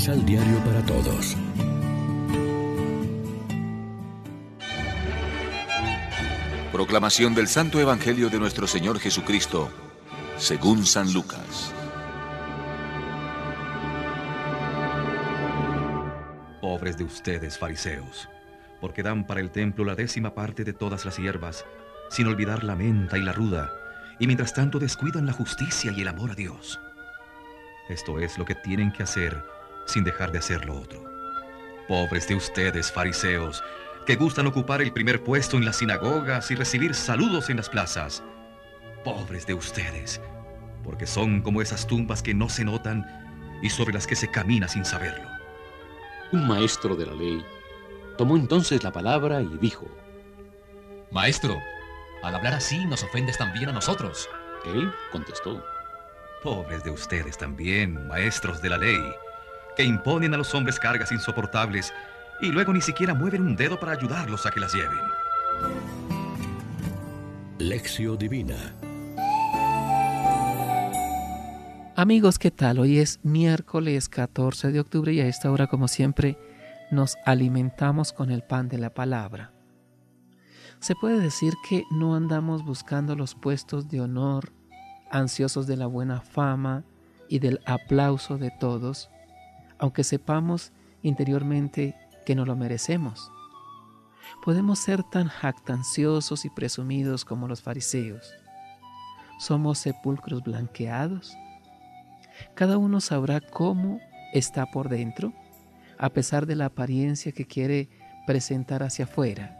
Misal Diario para Todos. Proclamación del Santo Evangelio de nuestro Señor Jesucristo, según San Lucas. Pobres de ustedes, fariseos, porque dan para el templo la décima parte de todas las hierbas, sin olvidar la menta y la ruda, y mientras tanto descuidan la justicia y el amor a Dios. Esto es lo que tienen que hacer sin dejar de hacer lo otro. Pobres de ustedes, fariseos, que gustan ocupar el primer puesto en las sinagogas y recibir saludos en las plazas. Pobres de ustedes, porque son como esas tumbas que no se notan y sobre las que se camina sin saberlo. Un maestro de la ley tomó entonces la palabra y dijo, Maestro, al hablar así nos ofendes también a nosotros. Él contestó, Pobres de ustedes también, maestros de la ley, que imponen a los hombres cargas insoportables y luego ni siquiera mueven un dedo para ayudarlos a que las lleven. Lección Divina Amigos, ¿qué tal? Hoy es miércoles 14 de octubre y a esta hora, como siempre, nos alimentamos con el pan de la palabra. Se puede decir que no andamos buscando los puestos de honor, ansiosos de la buena fama y del aplauso de todos, aunque sepamos interiormente que no lo merecemos. Podemos ser tan jactanciosos y presumidos como los fariseos. Somos sepulcros blanqueados. Cada uno sabrá cómo está por dentro, a pesar de la apariencia que quiere presentar hacia afuera.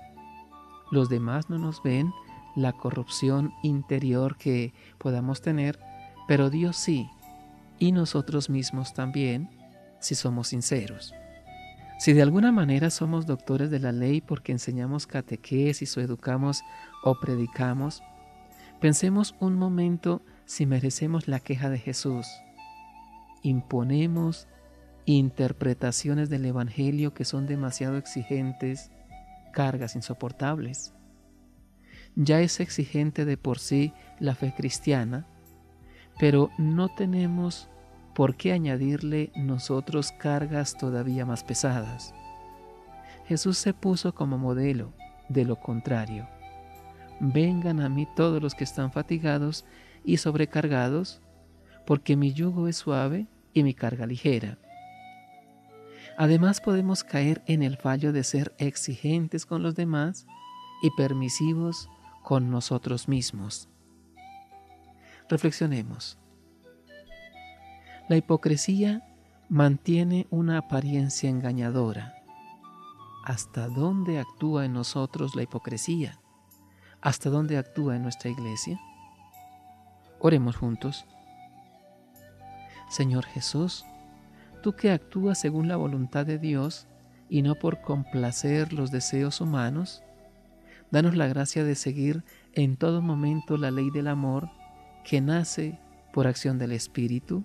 Los demás no nos ven la corrupción interior que podamos tener, pero Dios sí, y nosotros mismos también, si somos sinceros. Si de alguna manera somos doctores de la ley porque enseñamos catequesis o educamos o predicamos, pensemos un momento si merecemos la queja de Jesús. Imponemos interpretaciones del Evangelio que son demasiado exigentes, cargas insoportables. Ya es exigente de por sí la fe cristiana, pero no tenemos por qué añadirle nosotros cargas todavía más pesadas. Jesús se puso como modelo de lo contrario. Vengan a mí todos los que están fatigados y sobrecargados, porque mi yugo es suave y mi carga ligera. Además podemos caer en el fallo de ser exigentes con los demás y permisivos con nosotros mismos. Reflexionemos. La hipocresía mantiene una apariencia engañadora. ¿Hasta dónde actúa en nosotros la hipocresía? ¿Hasta dónde actúa en nuestra iglesia? Oremos juntos. Señor Jesús, tú que actúas según la voluntad de Dios y no por complacer los deseos humanos, danos la gracia de seguir en todo momento la ley del amor que nace por acción del Espíritu.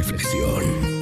Reflexión.